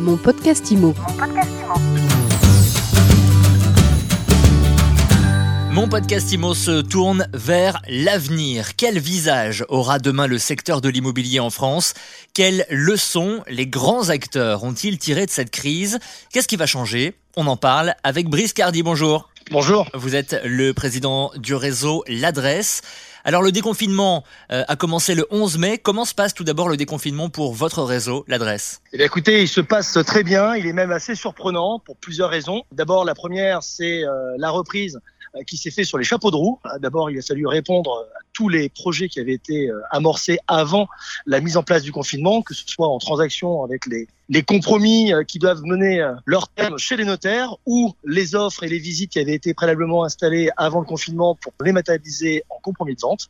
Mon podcast IMO. Mon podcast IMO se tourne vers l'avenir. Quel visage aura demain le secteur de l'immobilier en France? Quelles leçons les grands acteurs ont-ils tiré de cette crise? Qu'est-ce qui va changer? On en parle avec Brice Cardi. Bonjour. Bonjour. Vous êtes le président du réseau L'Adresse. Alors le déconfinement euh, a commencé le 11 mai. Comment se passe tout d'abord le déconfinement pour votre réseau, l'adresse? Eh Écoutez, il se passe très bien. Il est même assez surprenant pour plusieurs raisons. D'abord, la première, c'est euh, la reprise euh, qui s'est fait sur les chapeaux de roue. D'abord, il a fallu répondre à tous les projets qui avaient été amorcés avant la mise en place du confinement, que ce soit en transaction avec les, les compromis qui doivent mener leur terme chez les notaires ou les offres et les visites qui avaient été préalablement installées avant le confinement pour les matérialiser en compromis de vente.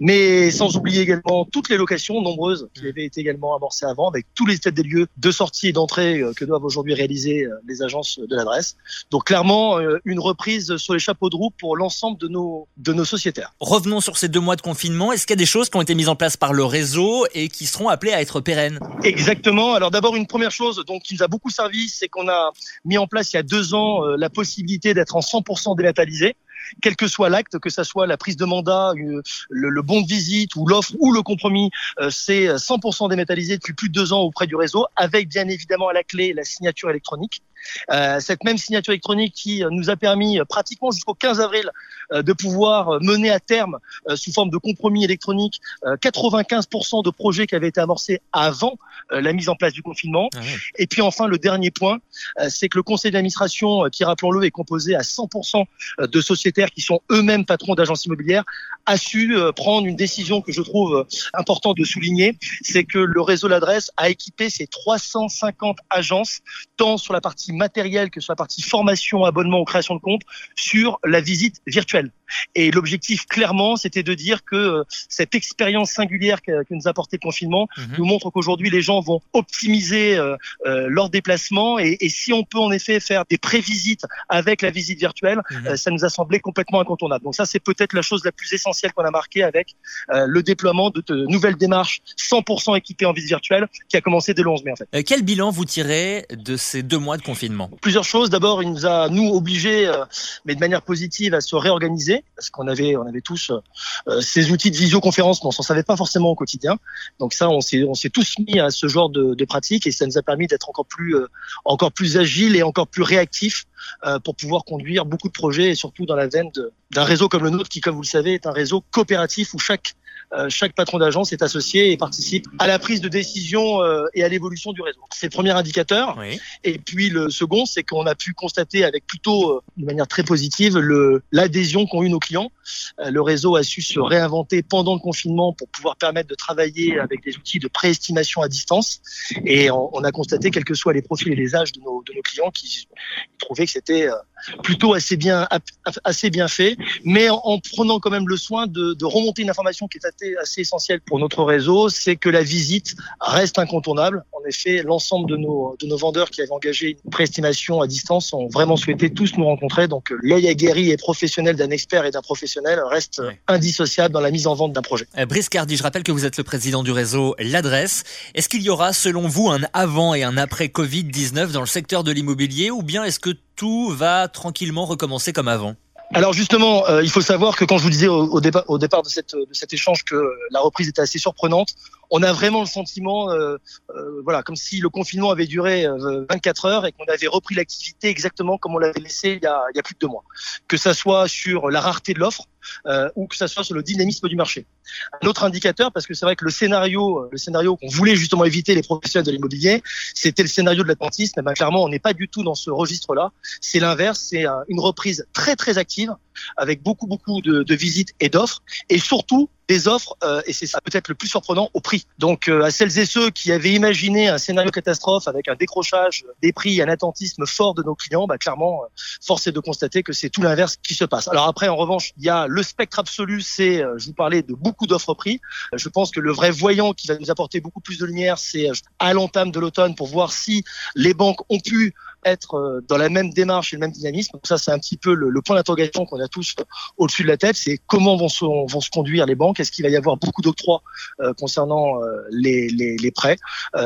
Mais sans oublier également toutes les locations nombreuses qui avaient été également amorcées avant avec tous les états des lieux de sortie et d'entrée que doivent aujourd'hui réaliser les agences de l'adresse. Donc clairement, une reprise sur les chapeaux de roue pour l'ensemble de nos, de nos sociétaires. Revenons sur ces deux mois de confinement. Est-ce qu'il y a des choses qui ont été mises en place par le réseau et qui seront appelées à être pérennes? Exactement. Alors d'abord, une première chose donc, qui nous a beaucoup servi, c'est qu'on a mis en place il y a deux ans la possibilité d'être en 100% dématérialisé quel que soit l'acte, que ça soit la prise de mandat, le, le bon de visite ou l'offre ou le compromis, c'est 100% dématérialisé depuis plus de deux ans auprès du réseau, avec bien évidemment à la clé la signature électronique. Euh, cette même signature électronique qui nous a permis pratiquement jusqu'au 15 avril de pouvoir mener à terme sous forme de compromis électronique 95% de projets qui avaient été amorcés avant la mise en place du confinement. Ah oui. Et puis enfin le dernier point, c'est que le conseil d'administration qui rappelons-le est composé à 100% de sociétaires qui sont eux-mêmes patrons d'agences immobilières a su prendre une décision que je trouve importante de souligner, c'est que le réseau l'adresse a équipé ses 350 agences tant sur la partie matérielle que sur la partie formation, abonnement ou création de compte sur la visite virtuelle. Et l'objectif, clairement, c'était de dire que cette expérience singulière que, que nous a apporté le confinement mmh. nous montre qu'aujourd'hui, les gens vont optimiser euh, euh, leur déplacement. Et, et, si on peut en effet faire des prévisites avec la visite virtuelle, mmh. euh, ça nous a semblé complètement incontournable. Donc ça, c'est peut-être la chose la plus essentielle qu'on a marquée avec le déploiement de, de, nouvelles démarches 100% équipées en visite virtuelle qui a commencé dès le 11 mai. En fait. quel bilan vous tirez de ces deux mois de confinement? Plusieurs choses. D'abord, il nous a, nous, obligés, mais de manière positive, à se réorganiser parce qu'on avait on avait tous euh, ces outils de visioconférence, mais on s'en savait pas forcément au quotidien. Donc ça, on s'est on s'est tous mis à ce genre de, de pratique et ça nous a permis d'être encore plus euh, encore plus agile et encore plus réactif euh, pour pouvoir conduire beaucoup de projets et surtout dans la veine d'un réseau comme le nôtre qui, comme vous le savez, est un réseau coopératif où chaque euh, chaque patron d'agence est associé et participe à la prise de décision euh, et à l'évolution du réseau. C'est le premier indicateur. Oui. Et puis le second, c'est qu'on a pu constater avec plutôt euh, de manière très positive l'adhésion qu'ont eu nos clients. Euh, le réseau a su se réinventer pendant le confinement pour pouvoir permettre de travailler avec des outils de préestimation à distance. Et on, on, a constaté, quels que soient les profils et les âges de nos, de nos clients, qui trouvaient que c'était plutôt assez bien assez bien fait, mais en, en, prenant quand même le soin de, de remonter une information qui est assez, assez essentielle pour notre réseau, c'est que la visite reste incontournable. En effet, l'ensemble de nos de nos vendeurs qui avaient engagé une préestimation à distance ont vraiment souhaité tous nous rencontrer. Donc l'œil aguerri et professionnel d'un expert et d'un professionnel reste oui. indissociable dans la mise en vente d'un projet. Euh, Brice Cardi, je rappelle que vous êtes le président du réseau L'Adresse. Est-ce qu'il y aura, selon vous, un avant et un après Covid-19 dans le secteur de l'immobilier ou bien est-ce que tout va tranquillement recommencer comme avant? Alors justement, euh, il faut savoir que quand je vous disais au, au, départ, au départ de, cette, de cet échange que la reprise était assez surprenante, on a vraiment le sentiment, euh, euh, voilà, comme si le confinement avait duré 24 heures et qu'on avait repris l'activité exactement comme on l'avait laissé il y, a, il y a plus de deux mois. Que ça soit sur la rareté de l'offre euh, ou que ça soit sur le dynamisme du marché. Un autre indicateur, parce que c'est vrai que le scénario, le scénario qu'on voulait justement éviter les professionnels de l'immobilier, c'était le scénario de l'atlantisme. Eh ben, clairement, on n'est pas du tout dans ce registre-là. C'est l'inverse, c'est une reprise très très active avec beaucoup beaucoup de, de visites et d'offres et surtout des offres, euh, et c'est ça peut-être le plus surprenant, au prix. Donc euh, à celles et ceux qui avaient imaginé un scénario catastrophe avec un décrochage des prix, un attentisme fort de nos clients, bah, clairement, euh, force est de constater que c'est tout l'inverse qui se passe. Alors après, en revanche, il y a le spectre absolu, c'est, je vous parlais de beaucoup d'offres prix. Je pense que le vrai voyant qui va nous apporter beaucoup plus de lumière, c'est à l'entame de l'automne pour voir si les banques ont pu être dans la même démarche et le même dynamisme. Ça, c'est un petit peu le, point d'interrogation qu'on a tous au-dessus de la tête. C'est comment vont se, vont se conduire les banques? Est-ce qu'il va y avoir beaucoup d'octroi concernant les, les, prêts?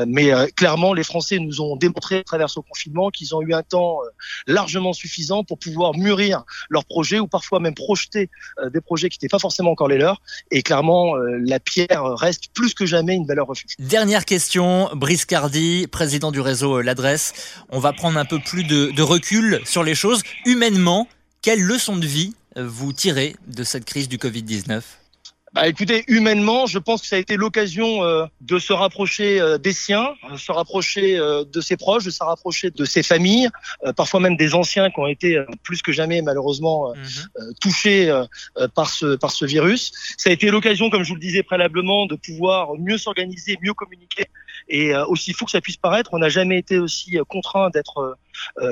Mais clairement, les Français nous ont démontré à travers ce confinement qu'ils ont eu un temps largement suffisant pour pouvoir mûrir leurs projets ou parfois même projeter des projets qui n'étaient pas forcément encore les leurs. Et clairement, la pierre reste plus que jamais une valeur refuge. Dernière question, Brice Cardi, président du réseau euh, L'Adresse. On va prendre un peu plus de, de recul sur les choses. Humainement, quelle leçon de vie euh, vous tirez de cette crise du Covid-19 bah, écoutez, humainement, je pense que ça a été l'occasion euh, de se rapprocher euh, des siens, de se rapprocher euh, de ses proches, de se rapprocher de ses familles, parfois même des anciens qui ont été plus que jamais malheureusement mhm. touchés par ce par ce virus. Ça a été l'occasion, comme je vous le disais préalablement, de pouvoir mieux s'organiser, mieux communiquer. Et aussi fou que ça puisse paraître, on n'a jamais été aussi contraint d'être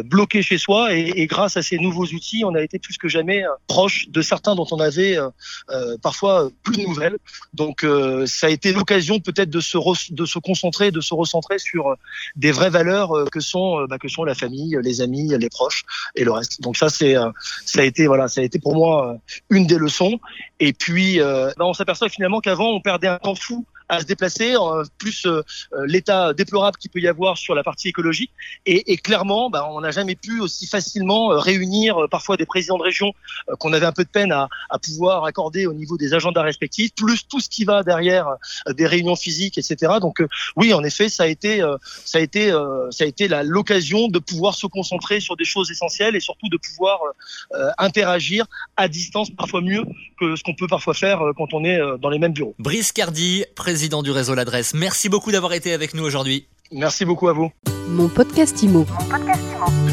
bloqué chez soi. Et, et, grâce à ces nouveaux outils, on a été plus que jamais proche de certains dont on avait parfois plus de nouvelles. Donc euh, ça a été l'occasion peut-être de se de se concentrer, de se recentrer sur euh, des vraies valeurs euh, que sont bah, que sont la famille, les amis, les proches et le reste. Donc ça c'est ça a été voilà ça a été pour moi une des leçons. Et puis bah, on s'aperçoit finalement qu'avant on perdait un temps fou à se déplacer, plus euh, euh, l'état déplorable qu'il peut y avoir sur la partie écologique. Et, clairement, bah, on n'a jamais pu aussi facilement euh, réunir parfois des présidents de région qu'on avait un peu de peine à, à, pouvoir accorder au niveau des agendas respectifs, plus tout ce qui va derrière des réunions physiques, etc. Donc oui, en effet, ça a été, ça a été, ça a été l'occasion de pouvoir se concentrer sur des choses essentielles et surtout de pouvoir interagir à distance, parfois mieux que ce qu'on peut parfois faire quand on est dans les mêmes bureaux. Brice Cardi, président président du réseau L'Adresse. Merci beaucoup d'avoir été avec nous aujourd'hui. Merci beaucoup à vous. Mon podcast Mon podcast Imo.